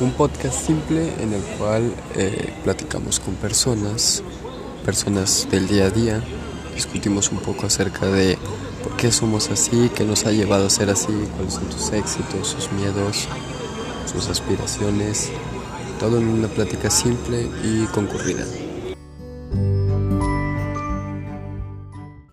Un podcast simple en el cual eh, platicamos con personas, personas del día a día, discutimos un poco acerca de por qué somos así, qué nos ha llevado a ser así, cuáles son tus éxitos, sus miedos, sus aspiraciones, todo en una plática simple y concurrida.